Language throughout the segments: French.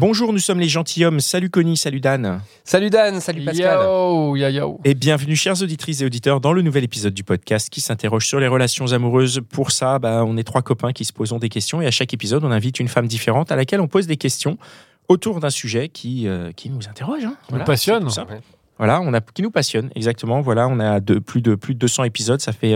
Bonjour, nous sommes les gentilshommes. Salut Connie, salut Dan. Salut Dan, salut Pascal. Yo, yo, yo. Et bienvenue, chères auditrices et auditeurs, dans le nouvel épisode du podcast qui s'interroge sur les relations amoureuses. Pour ça, bah, on est trois copains qui se posent des questions et à chaque épisode, on invite une femme différente à laquelle on pose des questions autour d'un sujet qui, euh, qui nous interroge. hein. Voilà, passionne. Voilà, on a, qui nous passionne, exactement. Voilà, on a de, plus, de, plus de 200 épisodes. Ça fait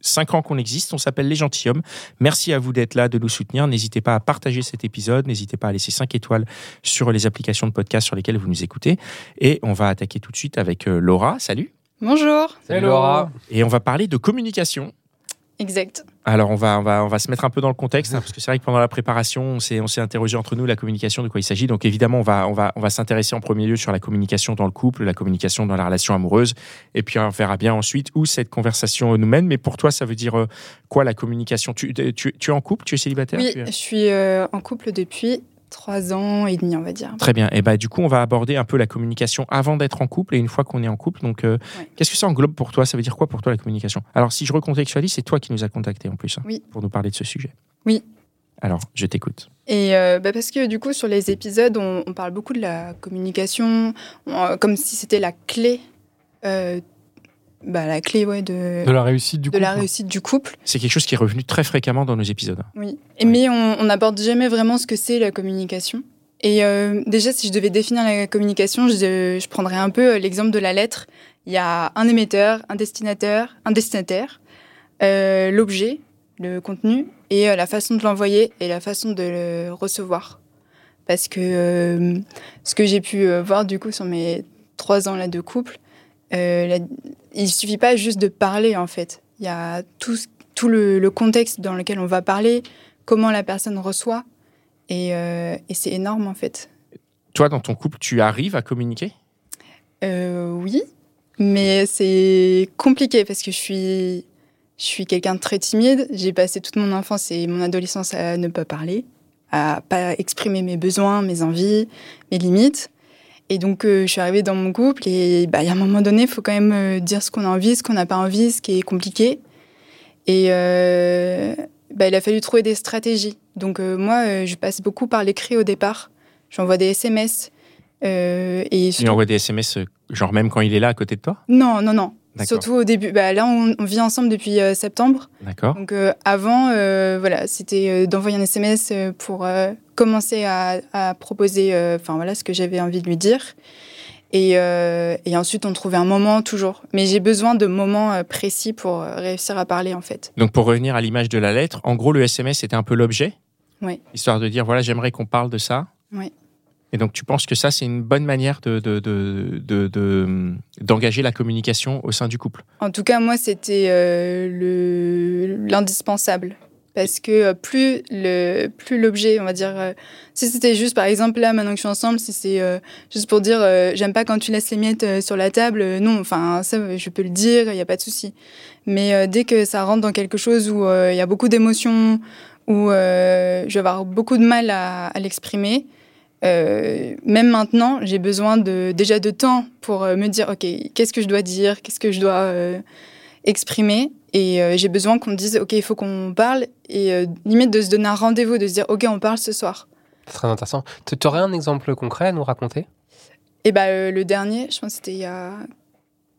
5 ans qu'on existe. On s'appelle Les Gentilhommes. Merci à vous d'être là, de nous soutenir. N'hésitez pas à partager cet épisode. N'hésitez pas à laisser 5 étoiles sur les applications de podcast sur lesquelles vous nous écoutez. Et on va attaquer tout de suite avec euh, Laura. Salut. Bonjour. Salut. Laura. Et on va parler de communication. Exact. Alors, on va, on va, on va se mettre un peu dans le contexte, hein, parce que c'est vrai que pendant la préparation, on s'est, on s'est interrogé entre nous la communication, de quoi il s'agit. Donc, évidemment, on va, on va, on va s'intéresser en premier lieu sur la communication dans le couple, la communication dans la relation amoureuse. Et puis, on verra bien ensuite où cette conversation nous mène. Mais pour toi, ça veut dire euh, quoi la communication? Tu, tu, tu es en couple? Tu es célibataire? Oui, Tu es- je suis euh, en couple depuis trois ans et demi, on va dire. Très bien. Et bah, du coup, on va aborder un peu la communication avant d'être en couple et une fois qu'on est en couple. Donc, euh, Ouais. qu'est-ce que ça englobe pour toi? Ça veut dire quoi pour toi la communication? Alors, si je recontextualise, c'est toi qui nous as contactés en plus hein, Oui. pour nous parler de ce sujet. Oui. Alors, je t'écoute. Et euh, bah, parce que du coup, sur les épisodes, on, on parle beaucoup de la communication, on- euh, comme si c'était la clé, euh, bah, la clé ouais, de, De la réussite du de coup. la réussite du couple. C'est quelque chose qui est revenu très fréquemment dans nos épisodes. Oui. Et Mais on n'aborde jamais vraiment ce que c'est la communication. Et euh, déjà, si je devais définir la communication, je, je prendrais un peu euh, l'exemple de la lettre. Il y a un émetteur, un destinateur, un destinataire, euh, l'objet, le contenu, et euh, la façon de l'envoyer et la façon de le recevoir. Parce que euh, ce que j'ai pu euh, voir du coup sur mes trois ans là de couple, euh, la- il suffit pas juste de parler en fait. Il y a tout, tout le, le contexte dans lequel on va parler, comment la personne reçoit, et, euh, et c'est énorme en fait. Toi, dans ton couple, tu arrives à communiquer? Euh, oui, mais c'est compliqué parce que je suis, je suis quelqu'un de très timide. J'ai passé toute mon enfance et mon adolescence à ne pas parler, à pas exprimer mes besoins, mes envies, mes limites. Et donc, euh, je suis arrivée dans mon couple et bah, il y a un moment donné, il faut quand même euh, dire ce qu'on a envie, ce qu'on n'a pas envie, ce qui est compliqué. Et euh, bah, il a fallu trouver des stratégies. Donc, moi, je passe beaucoup par l'écrit au départ. J'envoie des SMS. et Tu lui envoies des SMS, genre même quand il est là à côté de toi? Non, non, non. Surtout au début. Bah, là, on, on vit ensemble depuis septembre. D'accord. Donc avant, voilà, c'était d'envoyer un SMS pour commencer à, à proposer, euh, enfin voilà, ce que j'avais envie de lui dire. Et, euh, et ensuite, on trouvait un moment toujours. Mais j'ai besoin de moments euh, précis pour réussir à parler, en fait. Donc, pour revenir à l'image de la lettre, en gros, le SMS c'était un peu l'objet? Oui. Histoire de dire, voilà, j'aimerais qu'on parle de ça. Oui. Et donc, tu penses que ça, c'est une bonne manière de, de- de- de- de- d'engager la communication au sein du couple? En tout cas, moi, c'était euh, le l'indispensable. Parce que euh, plus le plus l'objet, on va dire, euh, si c'était juste, par exemple, là, maintenant que je suis ensemble, si c'est euh, juste pour dire, j'aime pas quand tu laisses les miettes sur la table, non, enfin, ça, je peux le dire, il n'y a pas de souci. Mais dès que ça rentre dans quelque chose où il y a beaucoup d'émotions, où je vais avoir beaucoup de mal à, l'exprimer, même maintenant, j'ai besoin de, déjà de temps pour me dire, OK, qu'est-ce que je dois dire, qu'est-ce que je dois exprimer. Et euh, j'ai besoin qu'on me dise, OK, il faut qu'on parle. Et euh, limite de se donner un rendez-vous, de se dire, OK, on parle ce soir. C'est très intéressant. Tu aurais un exemple concret à nous raconter? Et bah, euh, le dernier, je pense que c'était il y a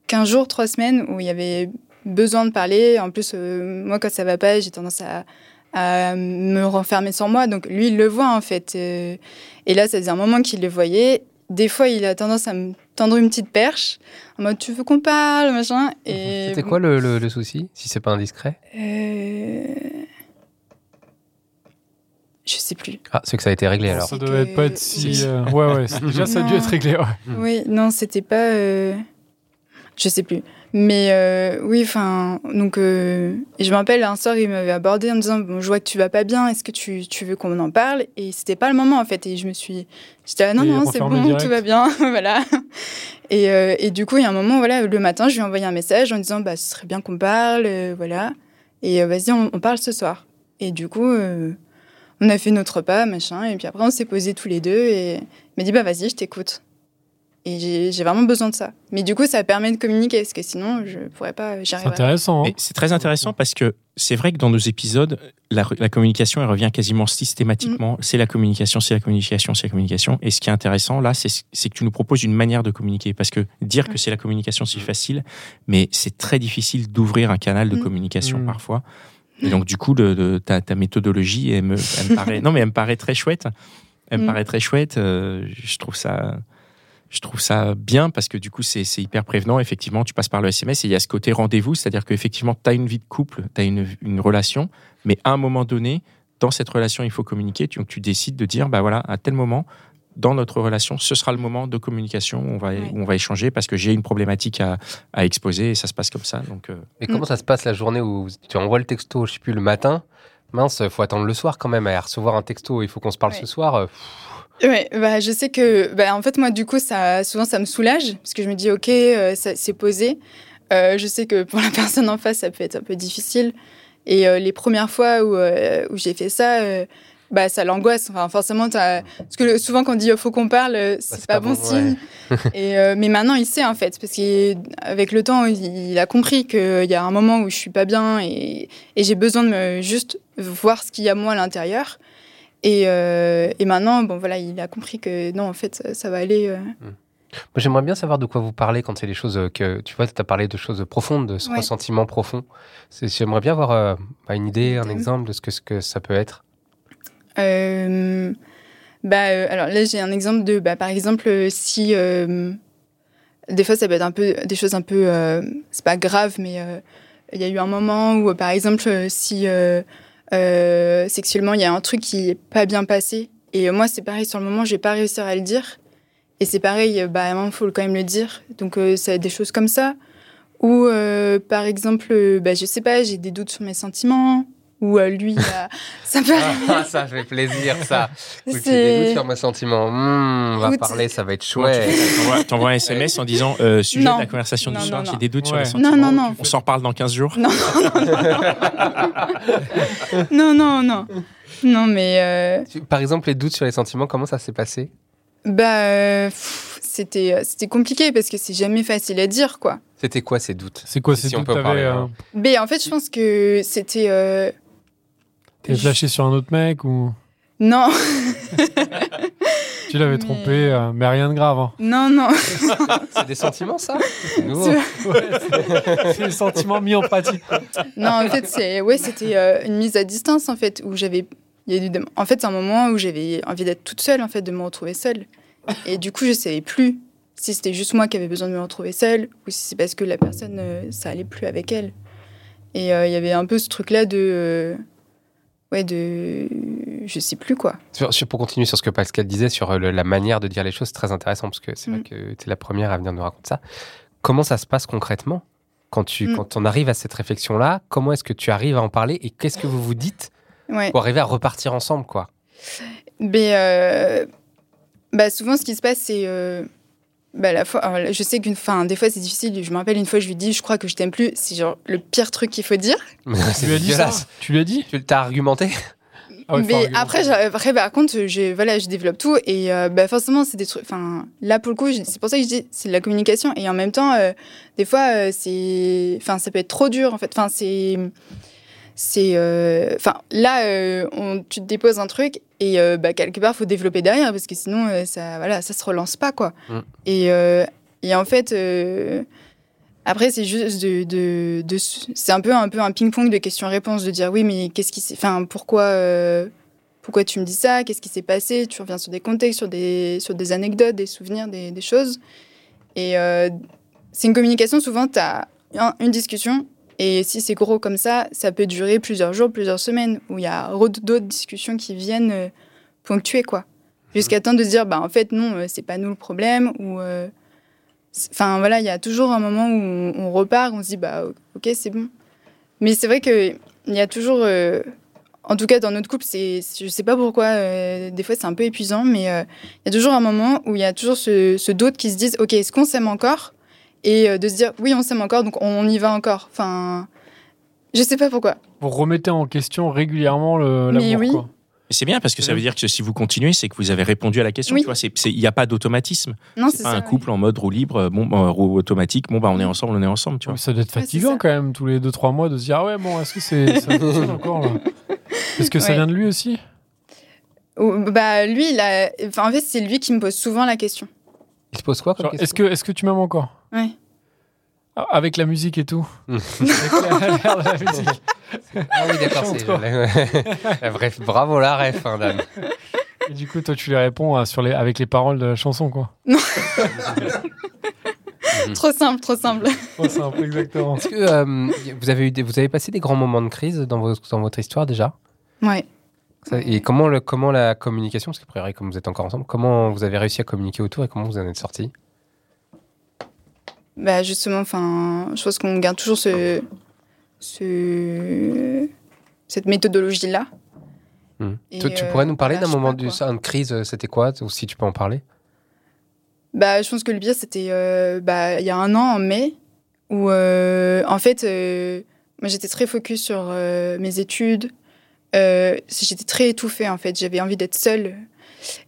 15 jours, 3 semaines, où il y avait besoin de parler. En plus, moi, quand ça va pas, j'ai tendance à, à me renfermer sur moi. Donc, lui, il le voit, en fait. Et là, ça faisait un moment qu'il le voyait. Des fois, il a tendance à me tendre une petite perche, en mode, tu veux qu'on parle, machin. Et C'était quoi le, le- le souci, si c'est pas indiscret? Euh, Je sais plus. Ah, c'est que ça a été réglé alors. Ça devait que- pas être si. euh, Ouais, ouais. Déjà, ça a dû être réglé. Ouais. Oui, non, c'était pas. euh, Je sais plus. Mais euh, oui, enfin, donc, euh, et je me rappelle, un soir, il m'avait abordé en me disant bon, Je vois que tu vas pas bien, est-ce que tu, tu veux qu'on en parle? Et c'était pas le moment, en fait. Et je me suis. J'étais ah, non, Et non, c'est bon, tout va bien. voilà. Et, euh, et du coup, il y a un moment, voilà, le matin, je lui ai envoyé un message en disant bah, Ce serait bien qu'on parle, voilà. Et vas-y, on, on parle ce soir. Et du coup, on a fait notre repas, machin. Et puis après, on s'est posés tous les deux et il m'a dit bah, Vas-y, je t'écoute. Et j'ai vraiment besoin de ça. Mais du coup, ça permet de communiquer, parce que sinon, je pourrais pas, j'y C'est intéressant. hein. C'est très intéressant parce que c'est vrai que dans nos épisodes, la, la communication, elle revient quasiment systématiquement. C'est la communication, c'est la communication, c'est la communication. Et ce qui est intéressant là, c'est c'est que tu nous proposes une manière de communiquer. Parce que dire que c'est la communication, c'est facile, mais c'est très difficile d'ouvrir un canal de Mm. communication Mm. parfois. Et donc, du coup, le- le- ta, ta méthodologie, elle me, elle me paraît, non, mais elle me paraît très chouette. Elle me Mm. paraît très chouette. Euh, je trouve ça, je trouve ça bien parce que du coup, c'est c'est hyper prévenant. Effectivement, tu passes par le SMS et il y a ce côté rendez-vous, c'est-à-dire qu'effectivement, tu as une vie de couple, tu as une, une relation, mais à un moment donné, dans cette relation, il faut communiquer. Tu- Donc, tu décides de dire, bah voilà, à tel moment, dans notre relation, ce sera le moment de communication où on va, Ouais. où on va échanger parce que j'ai une problématique à, à exposer et ça se passe comme ça. Donc, euh, Mais comment ça se passe la journée où tu envoies le texto, je sais plus, le matin? Mince, faut attendre le soir quand même à recevoir un texto. Il faut qu'on se parle Ouais. ce soir. euh, Ouais, bah, je sais que, bah, en fait, moi, du coup, ça, souvent, ça me soulage, parce que je me dis, OK, euh, c'est posé. Euh, je sais que pour la personne en face, ça peut être un peu difficile. Et euh, les premières fois où, où j'ai fait ça, bah, ça l'angoisse. Enfin, forcément, parce que souvent, quand on dit, faut qu'on parle, euh, c'est c'est pas, pas bon, bon, signe. Et, mais maintenant, il sait, en fait, parce qu'avec le temps, il, il a compris qu'il y a un moment où je suis pas bien et, et j'ai besoin de me, juste voir ce qu'il y a moi à l'intérieur. Et, euh, et maintenant, bon voilà, il a compris que non, en fait, ça, ça va aller. euh. Moi, j'aimerais bien savoir de quoi vous parlez quand c'est des choses euh, que tu vois, tu as parlé de choses profondes, de ce Ouais. ressentiment profond. J'aimerais bien avoir euh, bah, une idée, un exemple de ce que, ce que ça peut être. Euh, bah, euh, alors là, j'ai un exemple de, bah, par exemple, si des fois, ça peut être un peu des choses un peu, c'est pas grave, mais il y a eu un moment où, par exemple, si euh, sexuellement, il y a un truc qui est pas bien passé, et moi, c'est pareil, sur le moment, je vais pas réussir à le dire, et c'est pareil, euh, bah, il faut quand même le dire, donc euh, c'est des choses comme ça. Ou euh, par exemple, euh, bah, je sais pas, j'ai des doutes sur mes sentiments, ou euh, lui, bah, ça peut arriver. Ah, ça fait plaisir, ça. C'est- des doutes sur mes sentiments. Hmm, on va parler, ça va être chouette. T'envoies- un SMS en disant euh, sujet Non. de la conversation Non, du soir, non, j'ai non. des doutes sur les sentiments. Non, non, non. On s'en reparle dans 15 jours. Non, non, non, non. Non, mais euh, Par exemple, les doutes sur les sentiments, comment ça s'est passé? Bah, euh, c'était euh, c'était compliqué parce que c'est jamais facile à dire, quoi. C'était quoi ces doutes? C'est quoi Si C'est on peut parler, euh, hein. Mais en fait, je pense que c'était euh, t'avais flashé sur un autre mec ou? Non, tu l'avais Mais- trompé euh, Mais rien de grave. hein. non, non. C'est des sentiments, ça? C'est les sentiments mis en pratique. Non, en fait, c'est ouais, c'était euh, une mise à distance en fait où j'avais il y a eu des- en fait c'est un moment où j'avais envie d'être toute seule en fait de me retrouver seule. Et du coup, je savais plus si c'était juste moi qui avais besoin de me retrouver seule ou si c'est parce que la personne euh, ça allait plus avec elle. Et euh, il y avait un peu ce truc là de euh, ouais de je sais plus quoi. Sur- sur- pour continuer sur ce que Pascal disait sur euh, le- la manière de dire les choses, c'est très intéressant parce que c'est vrai Mm. que tu es la première à venir nous raconter ça. Comment ça se passe concrètement quand, tu, Mm. quand on arrive à cette réflexion-là? Comment est-ce que tu arrives à en parler et qu'est-ce que vous vous dites Ouais. pour arriver à repartir ensemble quoi? Mais euh, bah souvent, ce qui se passe, c'est. euh, bah, la fois, alors, là, je sais qu'une fin, des fois c'est difficile. Je me rappelle une fois, je lui dis, je crois que je t'aime plus. C'est genre le pire truc qu'il faut dire. Tu lui as dit ça. Tu lui as dit Tu t'as argumenté Ah ouais, mais après, après, par contre, je, voilà, je développe tout et euh, bah, forcément, c'est des trucs. Enfin, là pour le coup, c'est pour ça que je dis, c'est de la communication et en même temps, euh, des fois, euh, c'est, enfin, ça peut être trop dur en fait. Enfin, c'est, c'est, euh, enfin, là, euh, on, tu te déposes un truc et euh, bah, quelque part, faut développer derrière parce que sinon, euh, ça, voilà, ça se relance pas quoi. Mm. Et, euh, et en fait. après, c'est juste de, de, de- c'est un peu un peu un ping-pong de questions-réponses, de dire oui, mais qu'est-ce qui, s'est- enfin, pourquoi, pourquoi tu me dis ça Qu'est-ce qui s'est passé? Tu reviens sur des contextes, sur des, sur des anecdotes, des souvenirs, des, des choses. Et c'est une communication. Souvent, tu as une discussion, et si c'est gros comme ça, ça peut durer plusieurs jours, plusieurs semaines, où il y a d'autres discussions qui viennent euh, ponctuer quoi, jusqu'à temps de se dire bah en fait non, euh, c'est pas nous le problème, ou euh, enfin voilà, il y a toujours un moment où on, on repart, on se dit bah ok c'est bon. Mais c'est vrai que il y a toujours, euh, en tout cas dans notre couple, c'est, je sais pas pourquoi, des fois c'est un peu épuisant, mais il y a toujours un moment où il y a toujours ce, ce doute qui se disent ok est-ce qu'on s'aime encore? Et euh, de se dire oui on s'aime encore donc on y va encore. Enfin, je sais pas pourquoi. Vous remettez en question régulièrement le- Mais l'amour, oui. quoi. C'est bien parce que ça veut dire que si vous continuez, c'est que vous avez répondu à la question. Oui. Tu vois, il n'y a pas d'automatisme. Non C'est c'est pas ça. un couple en mode roue libre, bon, bah, roue automatique. Bon, bah, on est ensemble, on est ensemble, tu vois. Ça doit être fatigant quand même, tous les 2-3 mois, de se dire Ah ouais, bon, est-ce que c'est, ça fonctionne encore là? Est-ce que ça vient de lui aussi? Bah lui il a, enfin en fait c'est lui qui me pose souvent la question. Il se pose quoi comme Genre, question? Est-ce que, est-ce que tu m'aimes encore? Ouais. Ah, Avec la musique et tout. Avec la- la musique. Ah oui, d'accord, ouais. Bref, bravo la ref, hein, Dan. Et du coup, toi, tu les réponds euh, sur les, avec les paroles de la chanson, quoi. Trop simple, trop simple. Un peu exactement. Est-ce que euh, vous, avez eu des- vous avez passé des grands moments de crise dans, vos- dans votre histoire déjà? Ouais. Ça- Et comment, le, comment la communication, parce que a priori, comme vous êtes encore ensemble, comment vous avez réussi à communiquer autour et comment vous en êtes sortis Bah justement, enfin, je pense qu'on garde toujours ce, ce cette méthodologie là. Hmm. Et, Tu, tu euh, pourrais nous parler bah, d'un moment de quoi. ça, une crise, euh, c'était quoi Ou si tu peux en parler? Bah je pense que le pire c'était euh, bah il y a un an en mai où euh, en fait euh, moi j'étais très focus sur euh, mes études. Euh, j'étais très étouffée en fait. J'avais envie d'être seule.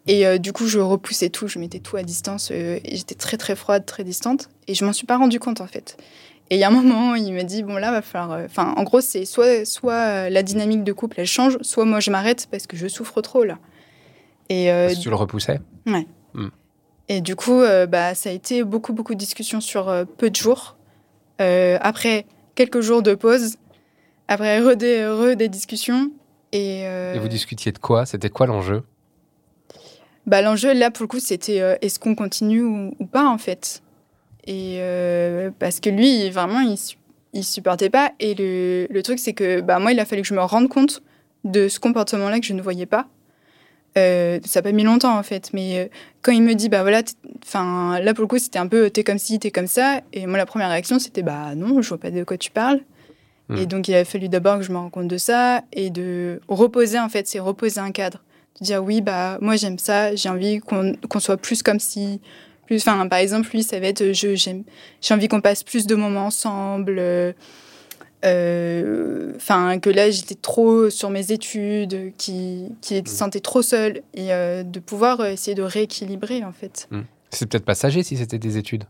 Et euh, du coup, je repoussais tout, je mettais tout à distance. euh, et j'étais très très froide, très distante. Et je m'en suis pas rendu compte en fait. Et il y a un moment, il me dit bon là va falloir. euh, Enfin, en gros, c'est soit soit la dynamique de couple elle change, soit moi je m'arrête parce que je souffre trop là. Et Parce que tu le repoussais? Et du coup, bah, ça a été beaucoup, beaucoup de discussions sur peu de jours. Après quelques jours de pause, après re des, re des discussions. Et, euh, Et vous discutiez de quoi? C'était quoi l'enjeu? Bah, l'enjeu, là, pour le coup, c'était euh, est-ce qu'on continue ou, ou pas, en fait? Et euh, parce que lui, vraiment, il, il supportait pas. Et le, le truc, c'est que bah, moi, il a fallu que je me rende compte de ce comportement-là que je ne voyais pas. Euh, ça n'a pas mis longtemps, en fait. Mais quand il me dit, bah voilà, enfin, là, pour le coup, c'était un peu t'es comme ci, t'es comme ça. Et moi, la première réaction, c'était bah non, je vois pas de quoi tu parles. Hmm. Et donc, il a fallu d'abord que je me rende compte de ça et de reposer, en fait, c'est reposer un cadre de dire oui bah moi j'aime ça j'ai envie qu'on qu'on soit plus comme si plus enfin par exemple lui ça va être j'ai envie qu'on passe plus de moments ensemble euh, euh, enfin que là j'étais trop sur mes études qui qui se sentait trop seule et euh, de pouvoir euh, essayer de rééquilibrer en fait. C'est peut-être passager si c'était des études.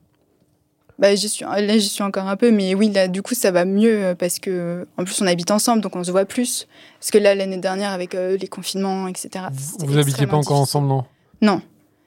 Bah j'y suis là j'y suis encore un peu mais oui là du coup ça va mieux euh, parce que en plus on habite ensemble donc on se voit plus parce que là l'année dernière avec euh, les confinements etc Vous, c'était vous habitiez pas encore difficile. ensemble, non? Non.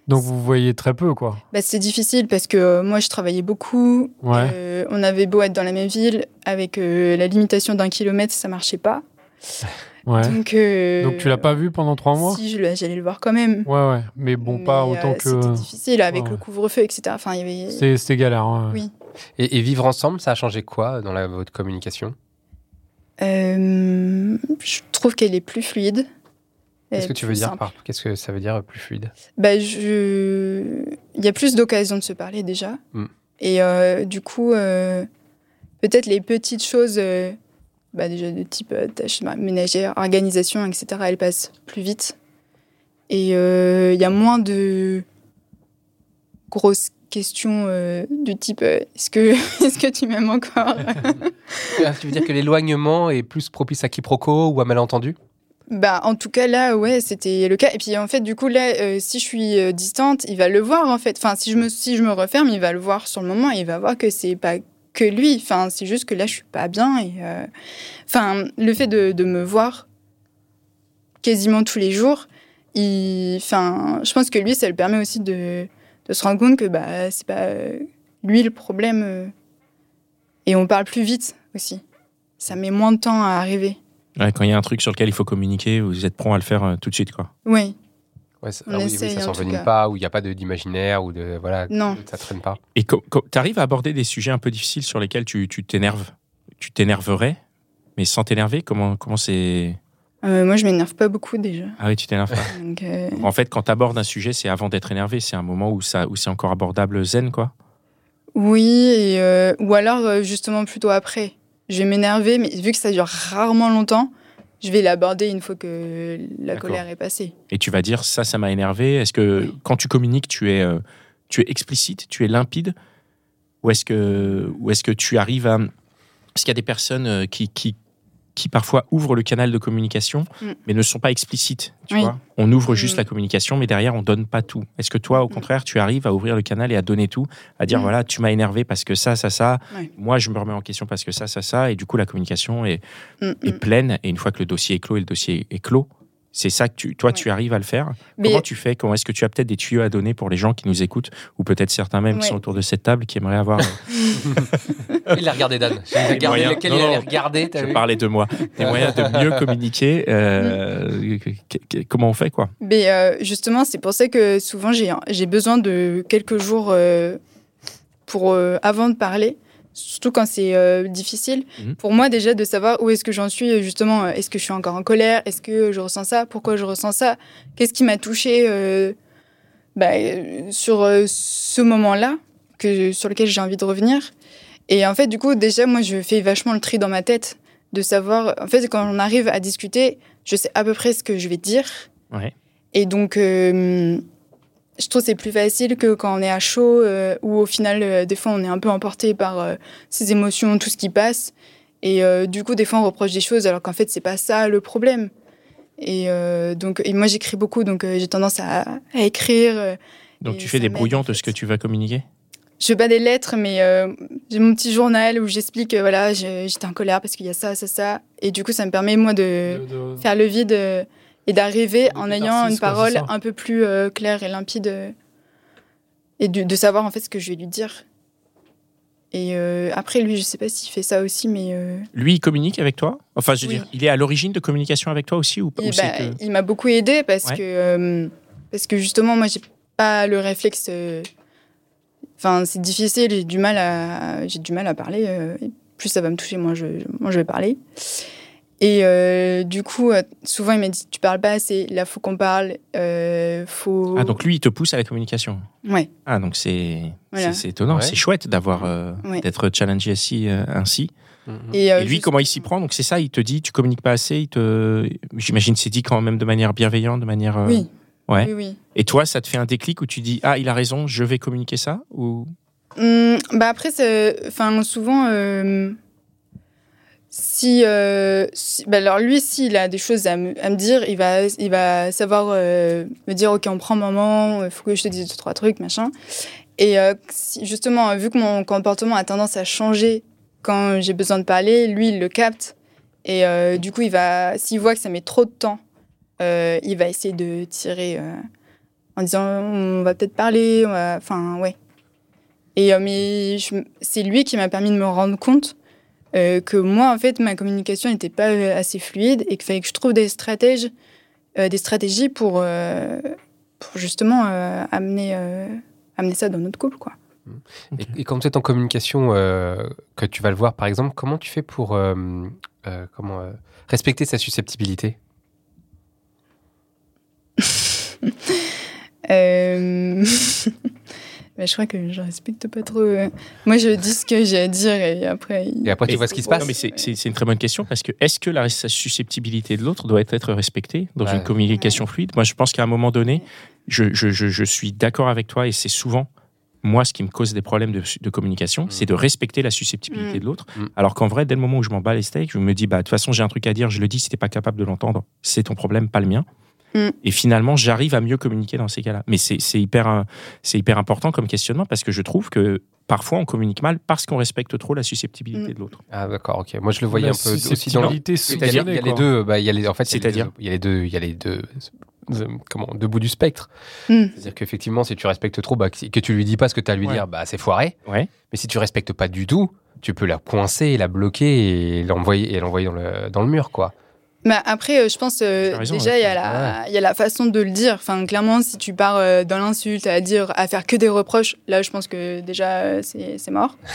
Donc vous voyez très peu, quoi. Bah, c'est difficile parce que euh, moi je travaillais beaucoup. Ouais. Euh, on avait beau être dans la même ville, avec euh, la limitation d'un kilomètre, ça marchait pas. Ouais. Donc, euh, Donc tu l'as pas vu pendant trois mois Si, j'allais le voir quand même. Ouais, ouais. Mais bon, pas Mais, autant euh, que. C'était difficile avec Ouais, le couvre-feu, etc. Enfin, il y avait. C'était galère. ouais. Oui. Et, et vivre ensemble, ça a changé quoi dans la, votre communication? Euh, je trouve qu'elle est plus fluide. Qu'est-ce est que tu veux dire simple. par Qu'est-ce que ça veut dire plus fluide? Bah, je... Il y a plus d'occasions de se parler déjà. Mm. Et euh, du coup, euh, peut-être les petites choses, euh, bah, déjà de type euh, tâches ménagères, organisation, etc., elles passent plus vite. Et euh, il y a moins de grosses questions euh, du type euh, est-ce que, est que tu m'aimes encore Tu veux dire que l'éloignement est plus propice à quiproquo ou à malentendu? Bah, en tout cas, là, ouais, c'était le cas. Et puis, en fait, du coup, là, euh, si je suis distante, il va le voir, en fait. Enfin, si je, me, si je me referme, il va le voir sur le moment et il va voir que c'est pas que lui. Enfin, c'est juste que là, je suis pas bien. Et, euh, enfin, le fait de, de me voir quasiment tous les jours, il, enfin, je pense que lui, ça le permet aussi de, de se rendre compte que bah, c'est pas euh, lui le problème. euh. et on parle plus vite aussi. Ça met moins de temps à arriver. Ouais, quand il y a un truc sur lequel il faut communiquer, vous êtes prompt à le faire tout de suite, quoi. Oui. Ouais, ça, On ah oui, oui, ça s'envenime pas, où il n'y a pas d'imaginaire, ou de. Voilà, Non. ça traîne pas. Et tu arrives à aborder des sujets un peu difficiles sur lesquels tu tu t'énerves Tu t'énerverais, mais sans t'énerver Comment comment c'est? Euh, moi, je m'énerve pas beaucoup déjà. Ah oui, tu t'énerves pas. Donc, euh, en fait, quand tu abordes un sujet, c'est avant d'être énervé. C'est un moment où, ça, où c'est encore abordable zen, quoi. Oui, et, euh, ou alors justement plutôt après. Je vais m'énerver, mais vu que ça dure rarement longtemps, je vais l'aborder une fois que la colère est passée. Et tu vas dire ça, ça m'a énervé. Est-ce que quand tu communiques, tu es, euh, tu es explicite, tu es limpide? Ou est-ce que, ou est-ce que tu arrives à. Parce qu'il y a des personnes euh, qui, qui, qui parfois ouvrent le canal de communication, Mm. mais ne sont pas explicites. Tu Oui. vois on ouvre juste Mm. la communication, mais derrière, on donne pas tout. Est-ce que toi, au Mm. contraire, tu arrives à ouvrir le canal et à donner tout À dire Mm. voilà, tu m'as énervé parce que ça, ça, ça. Moi, je me remets en question parce que ça, ça, ça. Et du coup, la communication est, est pleine. Et une fois que le dossier est clos et le dossier est clos, c'est ça que tu, toi, Ouais. tu arrives à le faire. Mais Comment tu fais? Comment est-ce que tu as peut-être des tuyaux à donner pour les gens qui nous écoutent ou peut-être certains même qui sont autour de cette table qui aimeraient avoir. Il l'a regardé, Dan. J'ai regardé moyens. lequel Non, il allait non. regarder. je vu? parlais de moi. Des moyens de mieux communiquer. euh, comment on fait quoi? Mais euh, justement, c'est pour ça que souvent j'ai j'ai besoin de quelques jours euh, pour euh, avant de parler, surtout quand c'est euh, difficile. Mhm. Pour moi déjà de savoir où est-ce que j'en suis justement. euh, Est-ce que je suis encore en colère Est-ce que je ressens ça Pourquoi je ressens ça Qu'est-ce qui m'a touché euh, bah, euh, sur euh, ce moment-là que sur lequel j'ai envie de revenir Et en fait, du coup, déjà moi je fais vachement le tri dans ma tête de savoir. En fait, quand on arrive à discuter, je sais à peu près ce que je vais dire. Ouais. Et donc, euh, je trouve que c'est plus facile que quand on est à chaud, euh, où au final, euh, des fois, on est un peu emporté par euh, ses émotions, tout ce qui passe. Et euh, du coup, des fois, on reproche des choses alors qu'en fait, c'est pas ça le problème. Et euh, donc, et moi, j'écris beaucoup, donc j'ai tendance à, à écrire. Donc tu fais des brouillons de ce que tu vas communiquer? Je fais pas des lettres, mais j'ai mon petit journal où j'explique, voilà, j'étais en colère parce qu'il y a ça, ça, ça. Et du coup, ça me permet, moi, de De- de- faire le vide et d'arriver en ayant une parole un peu plus euh, claire et limpide euh, et de, de savoir en fait ce que je vais lui dire. Et euh, après, lui, je sais pas s'il fait ça aussi, mais Lui, il communique avec toi? Enfin, je veux Oui. dire, il est à l'origine de communication avec toi aussi ou, ou bah, que- il m'a beaucoup aidé parce Ouais. que parce que justement, moi, j'ai pas le réflexe. Enfin, c'est difficile. J'ai du mal à j'ai du mal à parler. plus ça va me toucher, moins je moins je vais parler. Et euh, du coup, euh, souvent, il m'a dit Tu parles pas assez, là, faut qu'on parle. euh, faut... Ah, donc lui, il te pousse à la communication. Ouais. Ah, donc c'est Voilà. étonnant, Ouais. c'est chouette d'avoir euh, Ouais. d'être challengé ainsi. euh, ainsi. Mhm. Et, euh, Et lui, juste- comment il s'y prend? Donc c'est ça, il te dit, tu communiques pas assez. Il te, j'imagine, c'est dit quand même de manière bienveillante, de manière. euh, Oui. Ouais. Oui, oui. Et toi, ça te fait un déclic où tu dis, ah, il a raison, je vais communiquer ça ou? Hum, bah après, c'est- enfin, souvent, euh, si, euh, bah alors lui, s'il a des choses à me, dire, il va, il va savoir euh, me dire, ok, on prend moment, il faut que je te dise deux trois trucs, machin. Et euh, justement, vu que mon comportement a tendance à changer quand j'ai besoin de parler, lui, il le capte. Et euh, du coup, il va, s'il voit que ça met trop de temps, euh, il va essayer de tirer euh, en disant, on va peut-être parler, enfin, ouais. Et euh, mais c'est lui qui m'a permis de me rendre compte euh, que moi, en fait, ma communication n'était pas euh, assez fluide et qu'il fallait que je trouve des stratèges, euh, des stratégies pour, euh, pour justement amener, amener ça dans notre couple, quoi. Et, et quand tu es en communication, que tu vas le voir par exemple, comment tu fais pour comment, respecter sa susceptibilité? mais je crois que je respecte pas trop. euh. Moi, je dis ce que j'ai à dire et après. Et après, tu Et- vois ce qui se Non, passe mais c'est- une très bonne question parce que est-ce que la susceptibilité de l'autre doit être respectée dans Ouais. une communication fluide? Moi, je pense qu'à un moment donné, je, je- je- je suis d'accord avec toi et c'est souvent moi ce qui me cause des problèmes de, de communication, Mm. c'est de respecter la susceptibilité Mm. de l'autre. Mm. Alors qu'en vrai, dès le moment où je m'en bats les steaks, je me dis bah de toute façon j'ai un truc à dire, je le dis. Si t'es pas capable de l'entendre, c'est ton problème, pas le mien. Mm. Et finalement, j'arrive à mieux communiquer dans ces cas-là. Mais c'est hyper, euh, c'est hyper important comme questionnement parce que je trouve que parfois on communique mal parce qu'on respecte trop la susceptibilité Mm. de l'autre. Ah d'accord, ok. Moi je le voyais La un peu aussi dans. y a, il y a les deux, bah, il y a les, en fait, C'est-à-dire il y a les deux, il y a les deux, comment, deux bouts du spectre. Mm. C'est-à-dire qu'effectivement, si tu respectes trop, bah, que tu lui dis pas ce que tu as à lui Ouais. dire, bah c'est foiré. Ouais. Mais si tu respectes pas du tout, tu peux la coincer, la bloquer et l'envoyer et l'envoyer dans le dans le mur, quoi. Bah, après, euh, je pense euh, raison, déjà, ouais. il y, a la- il y a la façon de le dire. Enfin, clairement, si tu pars euh, dans l'insulte, à dire, à faire que des reproches, là, je pense que déjà, euh, c'est mort.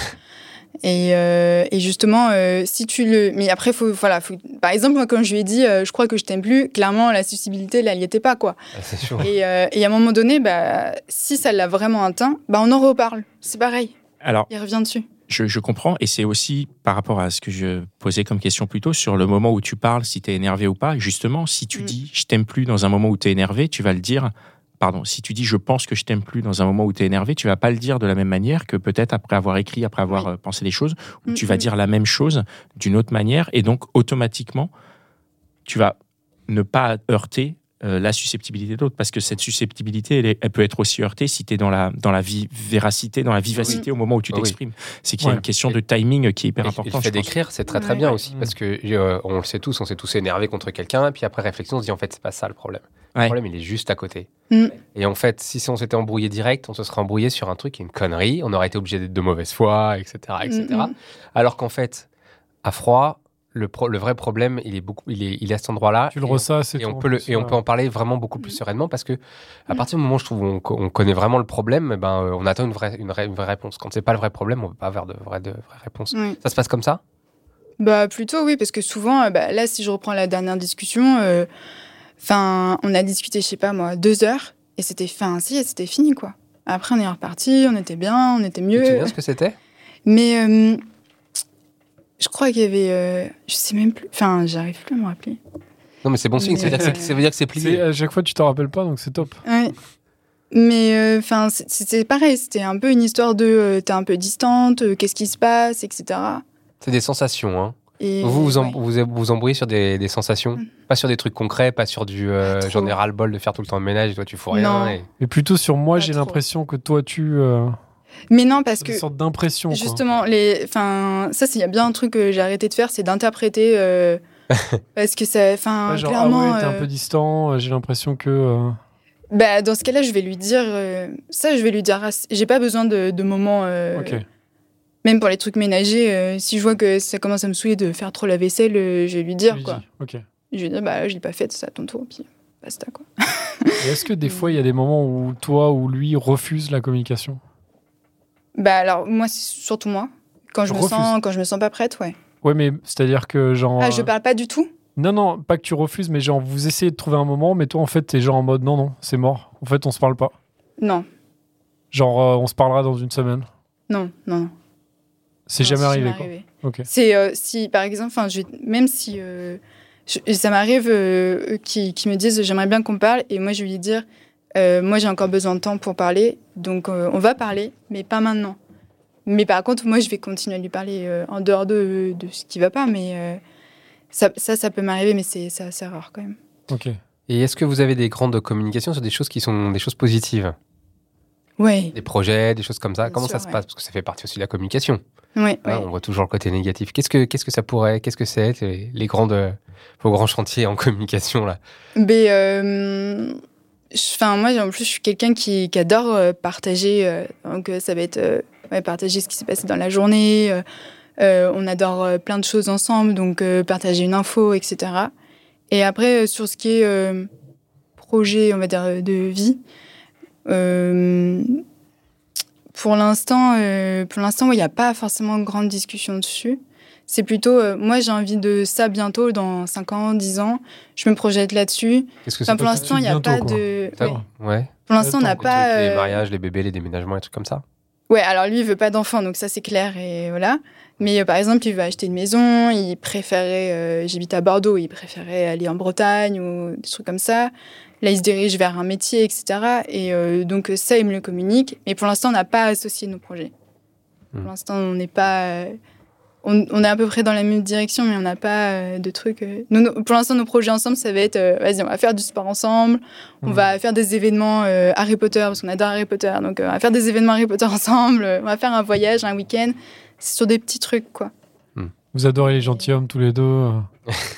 Et, et justement, si tu le. Mais après, faut, voilà, faut... par exemple, moi, quand je lui ai dit, je crois que je t'aime plus, clairement, la suscibilité, là, elle n'y était pas, quoi. Ah, chaud. Et, et à un moment donné, bah, si ça l'a vraiment atteint, bah, on en reparle. C'est pareil. Alors, il revient dessus. Je, je comprends, et c'est aussi par rapport à ce que je posais comme question plus tôt sur le moment où tu parles, si tu es énervé ou pas. Justement, si tu Mm. dis je t'aime plus dans un moment où tu es énervé, tu vas le dire. Pardon, si tu dis je pense que je t'aime plus dans un moment où tu es énervé, tu vas pas le dire de la même manière que peut-être après avoir écrit, après avoir Oui. euh, pensé les choses, où Mm, tu vas mm. dire la même chose d'une autre manière, et donc automatiquement, tu vas ne pas heurter euh, la susceptibilité de l'autre, parce que cette susceptibilité, elle, est- elle peut être aussi heurtée si tu es dans la, dans la véracité, dans la vivacité au moment où tu oui. t'exprimes. C'est qu'il y a Ouais. une question de timing qui est hyper importante. le fait d'écrire, c'est très très Ouais. bien aussi, Mm. parce que euh, on le sait tous, on s'est tous énervés contre quelqu'un, et puis après réflexion, on se dit en fait, c'est pas ça le problème. Le problème, il est juste à côté. Mm. Et en fait, si on s'était embrouillé direct, on se serait embrouillé sur un truc qui est une connerie, on aurait été obligé d'être de mauvaise foi, etc. etc. Mm. Alors qu'en fait, à froid, le, pro- le vrai problème, il est, beaucoup, il est, il est à cet endroit-là. Tu le et on- ressasses c'est Et tout, on, peut le, et on peut en parler vraiment beaucoup plus sereinement parce que à partir du moment où je trouve on, co- on connaît vraiment le problème, eh ben, euh, on attend une vraie, une, vraie- une vraie réponse. Quand c'est pas le vrai problème, on ne peut pas avoir de vraie, de vraies réponses. Oui. Ça se passe comme ça? Bah plutôt oui, parce que souvent, euh, bah, là, si je reprends la dernière discussion, euh, enfin, on a discuté, je sais pas moi, deux heures, et c'était fin, si, et c'était fini quoi. Après, on est reparti, on était bien, on était Tu te mieux. souviens ce que c'était? Mais euh, je crois qu'il y avait, euh, je sais même plus, enfin, j'arrive plus à me rappeler. Non, mais c'est bon signe. Ça veut dire que c'est- Mais- ça veut dire que c'est plié. À chaque fois, tu t'en rappelles pas, donc c'est top. Ouais. Mais euh, enfin, c'est- c'était pareil, c'était un peu une histoire de, euh, t'es un peu distante, euh, qu'est-ce qui se passe, etc. C'est des sensations. Hein. Et, Vous vous, ouais. vous vous embrouillez sur des, des sensations, Mm. pas sur des trucs concrets, pas sur du euh, Pas j'en ai ras le bol de faire tout le temps le ménage et toi tu fous rien. Non. et- Mais plutôt sur moi, j'ai l'impression que toi, tu. euh, Mais non, parce que Une sorte d'impression. Justement, les, enfin, ça, il y a bien un truc que j'ai arrêté de faire, c'est d'interpréter, euh, parce que ça, enfin, Ouais, genre, clairement, ah ouais, t'es un euh, peu distant, euh, j'ai l'impression que. euh, bah, dans ce cas-là, je vais lui dire, euh, ça, je vais lui dire, assez- j'ai pas besoin de, de moments, Ok. même pour les trucs ménagers, si je vois que ça commence à me saouler de faire trop la vaisselle, je vais lui dire, tu quoi. dis, Ok. Je vais lui dire, bah, je l'ai pas faite, c'est à ton tour, puis basta, quoi. Est-ce que des fois, il y a des moments où toi ou lui refuse la communication? Bah, alors, moi, c'est surtout moi. Quand je, me Refuse. sens, quand je me sens pas prête, ouais. Ouais, mais c'est-à-dire que genre. Ah, je euh, parle pas du tout? Non, non, pas que tu refuses, mais genre vous essayez de trouver un moment, mais toi en fait t'es genre en mode non, non, c'est mort. En fait, on se parle pas. Non, Genre euh, on se parlera dans une semaine. non, non, non. C'est jamais arrivé quoi. Ok. C'est euh, si, par exemple, enfin, je même si euh, je- ça m'arrive euh, qu'ils qu'ils me disent j'aimerais bien qu'on parle, et moi je vais lui dire euh, moi j'ai encore besoin de temps pour parler, donc euh, on va parler, mais pas maintenant. Mais par contre, moi je vais continuer à lui parler euh, en dehors de, de ce qui va pas, mais euh, ça, ça, ça peut m'arriver, mais c'est assez rare quand même. Ok. Et est-ce que vous avez des grandes communications sur des choses qui sont des choses positives? Ouais, Des projets, des choses comme ça? Bien Comment sûr, ça se ouais. passe? Parce que ça fait partie aussi de la communication. ouais, hein, ouais. on voit toujours le côté négatif. Qu'est-ce que, qu'est-ce que ça pourrait Qu'est-ce que c'est les, les grandes, vos grands chantiers en communication là? Mais, euh, je- enfin, moi, en plus, je suis quelqu'un qui, adore euh, partager. euh, donc, euh, ça va être partager ce qui s'est passé dans la journée. on adore plein de choses ensemble, donc partager une info, etc. Et après, sur ce qui est projet, on va dire, de vie, pour l'instant, pour l'instant, il n'y a pas forcément de grande discussion dessus. C'est plutôt, euh, moi, j'ai envie de ça bientôt, dans 5 ans, 10 ans. Je me projette là-dessus. Qu'est-ce que Enfin, pour l'instant, il n'y a bientôt, pas quoi. de. Ouais. Ouais. Pour l'instant, on n'a pas. Les euh, mariages, les bébés, les déménagements, les trucs comme ça. Ouais, alors lui, il veut pas d'enfant, donc ça, c'est clair, et voilà. Mais euh, par exemple, il veut acheter une maison, il préférait. euh, J'habite à Bordeaux, il préférait aller en Bretagne ou des trucs comme ça. Là, il se dirige vers un métier, etc. Et euh, donc, ça, il me le communique. Mais pour l'instant, on n'a pas associé nos projets. Hmm. Pour l'instant, on n'est pas. On, on est à peu près dans la même direction, mais on n'a pas euh, de trucs. euh, nous, nos- pour l'instant, nos projets ensemble, ça va être euh, vas-y, on va faire du sport ensemble, on va faire des événements euh, Harry Potter, parce qu'on adore Harry Potter. Donc, euh, on va faire des événements Harry Potter ensemble, euh, on va faire un voyage, un week-end. C'est sur des petits trucs, quoi. Vous adorez les gentilshommes tous les deux.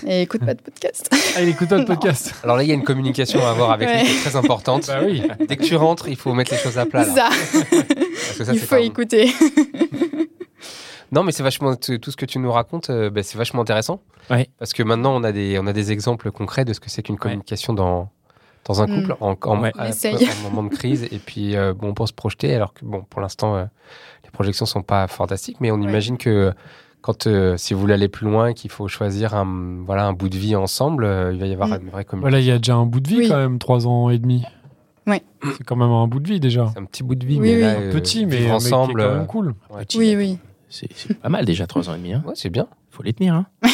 Et écoute pas de podcast. Ah, il écoute pas Non. podcast. Alors là, il y a une communication à avoir avec Ouais. lui qui est très importante. Bah oui. Dès que tu rentres, il faut mettre les choses à plat. là. ça, Parce que ça, il faut pas- écouter. Non, mais c'est vachement tout ce que tu nous racontes, euh, ben, c'est vachement intéressant. Ouais. Parce que maintenant, on a des on a des exemples concrets de ce que c'est qu'une communication dans dans un Mm. couple en, en, Ouais. à- On essaye. en moment de crise. Et puis euh, bon, pour se projeter, alors que bon, pour l'instant, euh, les projections sont pas fantastiques, mais on Ouais. imagine que quand euh, si vous voulez aller plus loin, qu'il faut choisir un voilà un bout de vie ensemble, euh, il va y avoir Mm. une vraie communication. Voilà, il y a déjà un bout de vie Oui. quand même, trois ans et demi. C'est quand même un bout de vie déjà. C'est un petit bout de vie, Oui, mais oui. là, euh, Petit, mais, qui est ensemble. quand même cool. ouais. Oui, oui. C'est pas mal déjà, trois ans et demi. Hein. Ouais, c'est bien. Faut les tenir. Hein.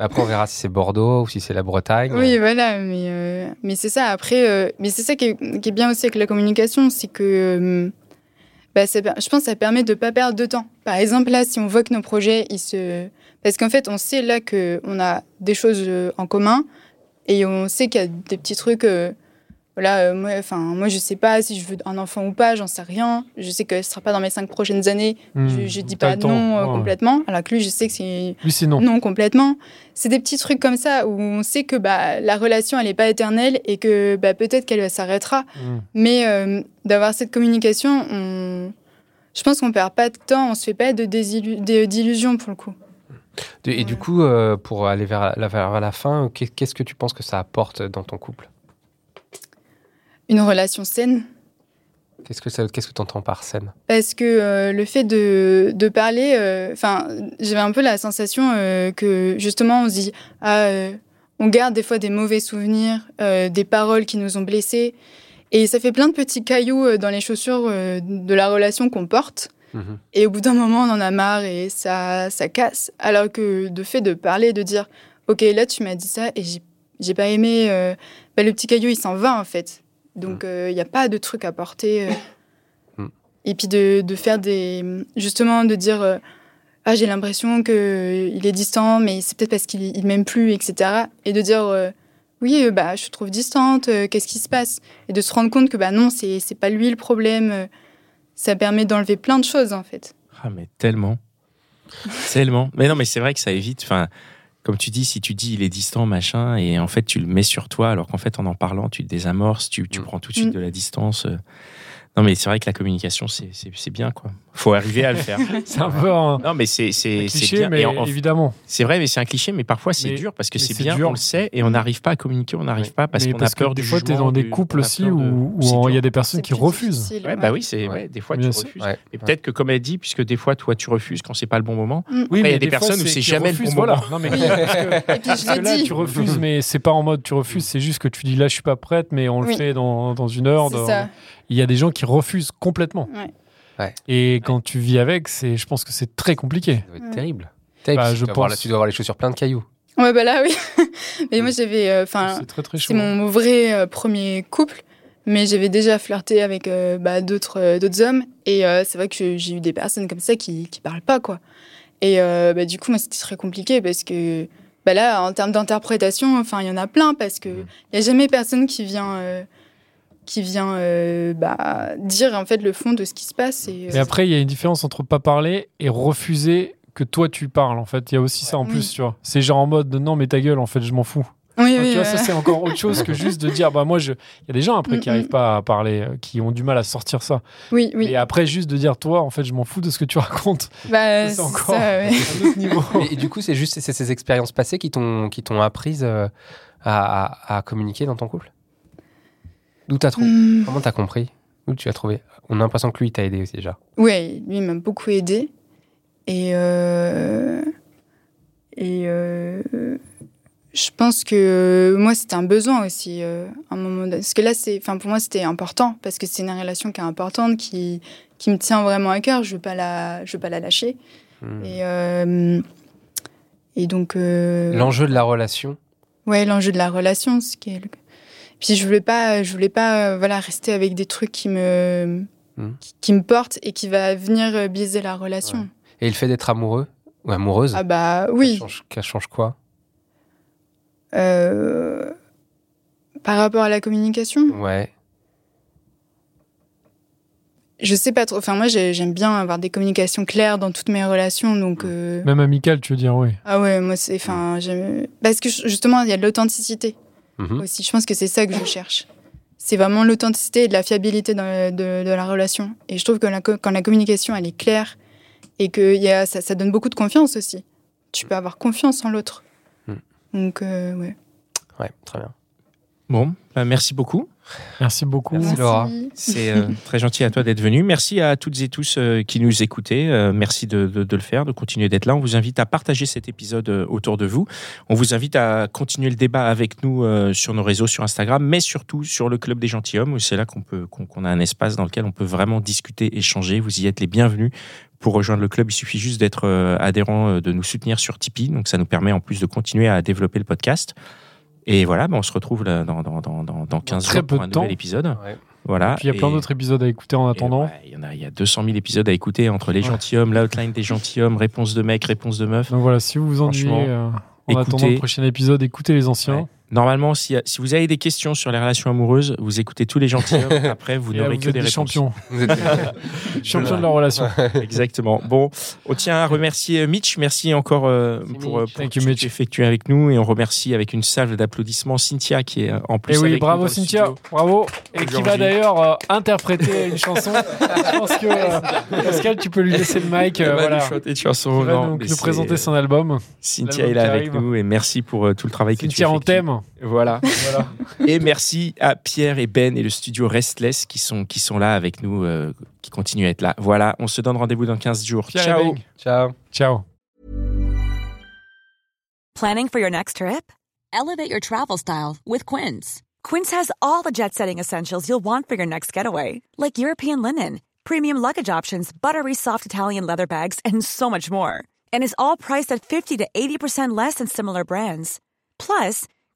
Après, on verra si c'est Bordeaux ou si c'est la Bretagne. Oui, voilà, mais, euh, mais c'est ça. Après, euh, mais c'est ça qui est, qui est bien aussi avec la communication, c'est que euh, bah, ça je pense que ça permet de ne pas perdre de temps. Par exemple, là, si on voit que nos projets, ils se. Parce qu'en fait, on sait là qu'on a des choses en commun et on sait qu'il y a des petits trucs. Voilà, euh, moi, enfin, moi, je sais pas si je veux un enfant ou pas, j'en sais rien. Je sais que ce sera pas dans mes cinq prochaines années. Hmm. Je, je dis pas non euh, Ouais. complètement. Alors que lui, je sais que c'est Lui, c'est non. non complètement. C'est des petits trucs comme ça où on sait que bah, la relation, elle n'est pas éternelle et que bah, peut-être qu'elle s'arrêtera. Hmm. Mais euh, d'avoir cette communication, on... je pense qu'on perd pas de temps, on se fait pas de d'illusions pour le coup. Et, du coup, pour aller vers la, vers la fin, qu'est- qu'est-ce que tu penses que ça apporte dans ton couple? Une relation saine, Qu'est-ce que qu'est-ce que tu entends par scène parce que euh, le fait de, de parler, euh, j'avais un peu la sensation euh, que justement on se dit, ah, on garde des fois des mauvais souvenirs, des paroles qui nous ont blessés, et ça fait plein de petits cailloux dans les chaussures de la relation qu'on porte. Mhm. Et au bout d'un moment, on en a marre et ça, ça casse. Alors que de fait de parler, de dire, ok, là tu m'as dit ça et j'ai, pas aimé, bah, le petit caillou il s'en va en fait. Donc il n'y a pas de truc à porter. euh. Mm. Et puis de, de faire des, justement de dire, euh, ah j'ai l'impression que il est distant, mais c'est peut-être parce qu'il il m'aime plus, etc. Et de dire, euh, oui, euh, bah je te trouve distante, euh, qu'est-ce qui se passe? Et de se rendre compte que bah non, c'est, c'est pas lui le problème. euh, Ça permet d'enlever plein de choses en fait. Ah, mais tellement. tellement. Mais non, mais c'est vrai que ça évite. Enfin, comme tu dis, si tu dis il est distant, machin, et en fait tu le mets sur toi, alors qu'en fait en en parlant, tu te désamorces, tu, tu Mm. prends tout de suite Mm. de la distance. euh. Non, mais c'est vrai que la communication, c'est- c'est c'est bien, quoi. Faut arriver à le faire. C'est un peu un, Non, mais c'est c'est- un c'est cliché, bien. mais en- évidemment. C'est vrai, mais c'est un cliché, mais parfois c'est Mais- dur parce que mais c'est c'est bien, dur. on le sait, et on n'arrive pas à communiquer, on n'arrive Ouais. pas parce Mais qu'on a peur des du fois, tu es dans des couples aussi où il y a des personnes C'est qui refusent. Ouais, ouais. bah oui, c'est Ouais. des fois Bien tu sûr. refuses. Ouais. Et peut-être que comme elle dit, puisque des fois toi tu refuses quand c'est pas le bon moment. Oui, il y a mais des fois, personnes où c'est jamais le bon voilà. moment. Non, mais parce que- Parce là, tu refuses, mais c'est pas en mode tu refuses, c'est juste que tu dis là, je suis pas prête, mais on le fait dans, dans une heure. C'est dans- ça. Il y a des gens qui refusent complètement. Ouais. Ouais. Et quand tu vis avec, c'est, je pense que c'est très compliqué. Ça doit être terrible. Terrible, Bah, tu, dois avoir, tu dois avoir les chaussures pleines de cailloux. Ouais, bah là, oui. mais moi, j'avais. euh, Enfin, c'est très très chaud. c'est mon vrai euh, premier couple, mais j'avais déjà flirté avec euh, bah, d'autres euh, d'autres hommes. Et euh, c'est vrai que j'ai eu des personnes comme ça qui, qui parlent pas, quoi. Et euh, bah, du coup, moi, c'était très compliqué parce que. Bah là, en termes d'interprétation, enfin, il y en a plein parce que Mhm. il y a jamais personne qui vient, euh, qui vient euh, bah, dire en fait le fond de ce qui se passe. Et, Et euh, après, il y a une différence entre pas parler et refuser que toi tu parles. En fait, il y a aussi ça en Oui. plus, tu vois. C'est genre en mode non, mais ta gueule, en fait, je m'en fous. oui, oui, tu vois, ouais. ça c'est encore autre chose que juste de dire bah moi je. Il y a des gens après qui Mm, arrivent mm. pas à parler, euh, qui ont du mal à sortir ça. oui, oui. Et après juste de dire toi, en fait, je m'en fous de ce que tu racontes. Bah, c'est encore- ça, ouais. Un autre niveau. Et, et du coup, c'est juste c'est ces expériences passées qui t'ont qui t'ont apprise euh, à, à- à communiquer dans ton couple? D'où t'as trouvé Hmm. Comment t'as compris? Où tu as trouvé? On a l'impression que lui, t'a aidé aussi déjà. Ouais, lui m'a beaucoup aidé. Et, euh, et euh, je pense que moi, c'était un besoin aussi, euh, à un moment donné. Parce que là, c'est, enfin, pour moi, c'était important, parce que c'est une relation qui est importante, qui, qui me tient vraiment à cœur. Je ne veux, pas la- je veux pas la lâcher. Hmm. Et, euh, et donc. euh, L'enjeu de la relation, Ouais, l'enjeu de la relation, ce qui est le- Puis je voulais pas, je voulais pas, euh, voilà, rester avec des trucs qui me, Hmm. qui, qui me portent et qui va venir euh, biaiser la relation. Ouais. et le fait d'être amoureux ou amoureuse, Ah bah ça, oui. change, ça change quoi? Euh, Par rapport à la communication, Ouais. je sais pas trop. Enfin moi, j'ai- j'aime bien avoir des communications claires dans toutes mes relations, donc. euh, Même amical, tu veux dire oui. Ah ouais, moi c'est, enfin, j'aime- parce que justement, il y a de l'authenticité. Mhm. aussi. Je pense que c'est ça que je cherche. C'est vraiment l'authenticité et de la fiabilité dans- de, de la relation. Et je trouve que la quand la communication elle est claire et que y a, ça, ça donne beaucoup de confiance aussi. Tu peux avoir confiance en l'autre. Mm. Donc, euh, ouais. Ouais, très bien. Bon, bah, merci beaucoup. Merci beaucoup. Merci, Laura. C'est euh, très gentil à toi d'être venu. Merci à toutes et tous euh, qui nous écoutez. Euh, merci de, de- de le faire, de continuer d'être là. On vous invite à partager cet épisode euh, autour de vous. On vous invite à continuer le débat avec nous euh, sur nos réseaux, sur Instagram, mais surtout sur le Club des Gentilshommes, où c'est là qu'on peut qu'on qu'on a un espace dans lequel on peut vraiment discuter, échanger. Vous y êtes les bienvenus. Pour rejoindre le club, il suffit juste d'être adhérent, de nous soutenir sur Tipeee. Donc ça nous permet en plus de continuer à développer le podcast. Et voilà, bah, on se retrouve là dans, dans, dans, dans, dans 15 très jours pour un nouvel épisode. Ouais. Voilà. Puis il y a plein d'autres épisodes à écouter en attendant. ouais, Il y en a, il y a 200 000 épisodes à écouter entre les gentilshommes, l'outline des gentilshommes, réponse de mecs, réponse de meufs. Donc voilà, si vous vous ennuyez euh, en écoutez. attendant le prochain épisode, écoutez les anciens. Normalement, si, si vous avez des questions sur les relations amoureuses, vous écoutez tous les gentilshommes. Après, vous n'aurez que des des réponses. champions. Vous êtes- Champions de la relation. Exactement. Bon, on tient à remercier Mitch. Merci encore euh, pour, Mitch. pour you, ce que tu as effectué avec nous. Et on remercie avec une salve d'applaudissements Cynthia qui est euh, en plus Et oui, avec nous bravo Cynthia, bravo. Et qui va d'ailleurs euh, interpréter une chanson. Je pense que euh, Pascal, tu peux lui laisser le mic. euh, va voilà. une chanson. Il va Non, nous, présenter son album. Cynthia est là avec nous et merci pour euh, tout le travail que tu Cynthia en effectues. Voilà. Voilà. Et merci à Pierre et Ben et le studio Restless qui sont, qui sont là avec nous, euh, qui continuent à être là. Voilà, on se donne rendez-vous dans 15 jours. Pierre Ciao Beng. Ciao. Ciao. Planning for your next trip? Elevate your travel style with Quince. Quince has all the jet setting essentials you'll want for your next getaway, like European linen, premium luggage options, buttery soft Italian leather bags, and so much more. And is all priced at 50 to 80% less than similar brands. Plus,